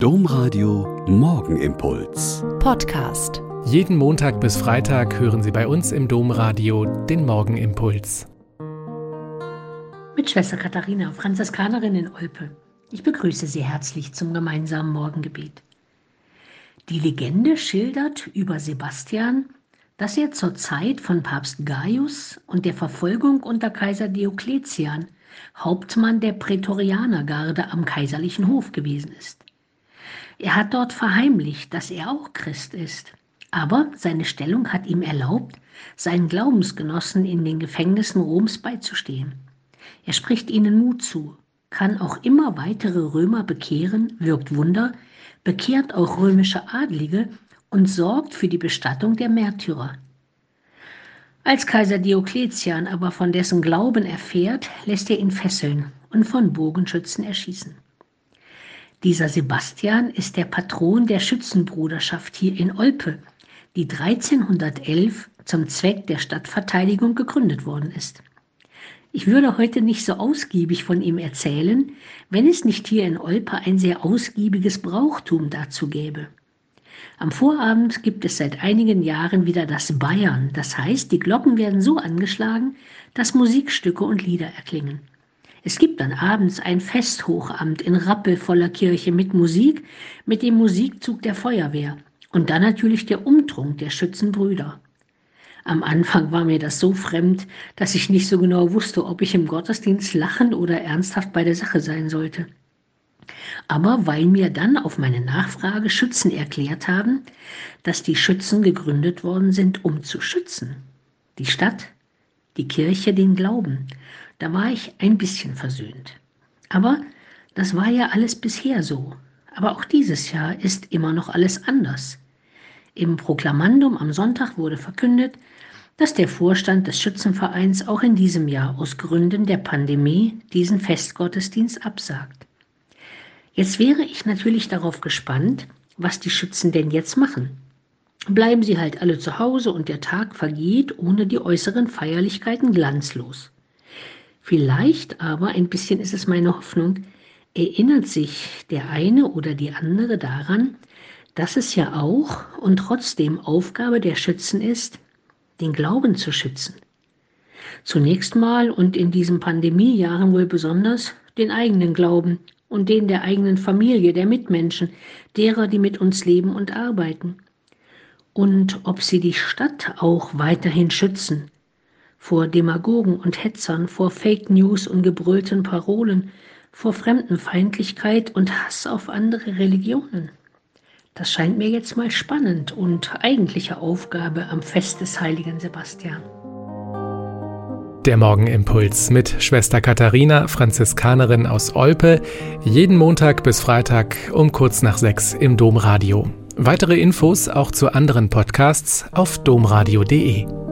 Domradio Morgenimpuls. Podcast. Jeden Montag bis Freitag hören Sie bei uns im Domradio den Morgenimpuls. Mit Schwester Katharina, Franziskanerin in Olpe. Ich begrüße Sie herzlich zum gemeinsamen Morgengebet. Die Legende schildert über Sebastian, dass er zur Zeit von Papst Gaius und der Verfolgung unter Kaiser Diokletian Hauptmann der Prätorianergarde am kaiserlichen Hof gewesen ist. Er hat dort verheimlicht, dass er auch Christ ist. Aber seine Stellung hat ihm erlaubt, seinen Glaubensgenossen in den Gefängnissen Roms beizustehen. Er spricht ihnen Mut zu, kann auch immer weitere Römer bekehren, wirkt Wunder, bekehrt auch römische Adlige und sorgt für die Bestattung der Märtyrer. Als Kaiser Diokletian aber von dessen Glauben erfährt, lässt er ihn fesseln und von Bogenschützen erschießen. Dieser Sebastian ist der Patron der Schützenbruderschaft hier in Olpe, die 1311 zum Zweck der Stadtverteidigung gegründet worden ist. Ich würde heute nicht so ausgiebig von ihm erzählen, wenn es nicht hier in Olpe ein sehr ausgiebiges Brauchtum dazu gäbe. Am Vorabend gibt es seit einigen Jahren wieder das Bayern, das heißt, die Glocken werden so angeschlagen, dass Musikstücke und Lieder erklingen. Es gibt dann abends ein Festhochamt in rappelvoller Kirche mit Musik, mit dem Musikzug der Feuerwehr und dann natürlich der Umtrunk der Schützenbrüder. Am Anfang war mir das so fremd, dass ich nicht so genau wusste, ob ich im Gottesdienst lachen oder ernsthaft bei der Sache sein sollte. Aber weil mir dann auf meine Nachfrage Schützen erklärt haben, dass die Schützen gegründet worden sind, um zu schützen. Die Stadt, die Kirche, den Glauben. Da war ich ein bisschen versöhnt. Aber das war ja alles bisher so. Aber auch dieses Jahr ist immer noch alles anders. Im Proklamandum am Sonntag wurde verkündet, dass der Vorstand des Schützenvereins auch in diesem Jahr aus Gründen der Pandemie diesen Festgottesdienst absagt. Jetzt wäre ich natürlich darauf gespannt, was die Schützen denn jetzt machen. Bleiben sie halt alle zu Hause und der Tag vergeht ohne die äußeren Feierlichkeiten glanzlos. Vielleicht aber, ein bisschen ist es meine Hoffnung, erinnert sich der eine oder die andere daran, dass es ja auch und trotzdem Aufgabe der Schützen ist, den Glauben zu schützen. Zunächst mal und in diesen Pandemiejahren wohl besonders den eigenen Glauben und den der eigenen Familie, der Mitmenschen, derer, die mit uns leben und arbeiten. Und ob sie die Stadt auch weiterhin schützen vor Demagogen und Hetzern, vor Fake News und gebrüllten Parolen, vor Fremdenfeindlichkeit und Hass auf andere Religionen. Das scheint mir jetzt mal spannend und eigentliche Aufgabe am Fest des heiligen Sebastian. Der Morgenimpuls mit Schwester Katharina, Franziskanerin aus Olpe, jeden Montag bis Freitag um kurz nach sechs im Domradio. Weitere Infos auch zu anderen Podcasts auf domradio.de.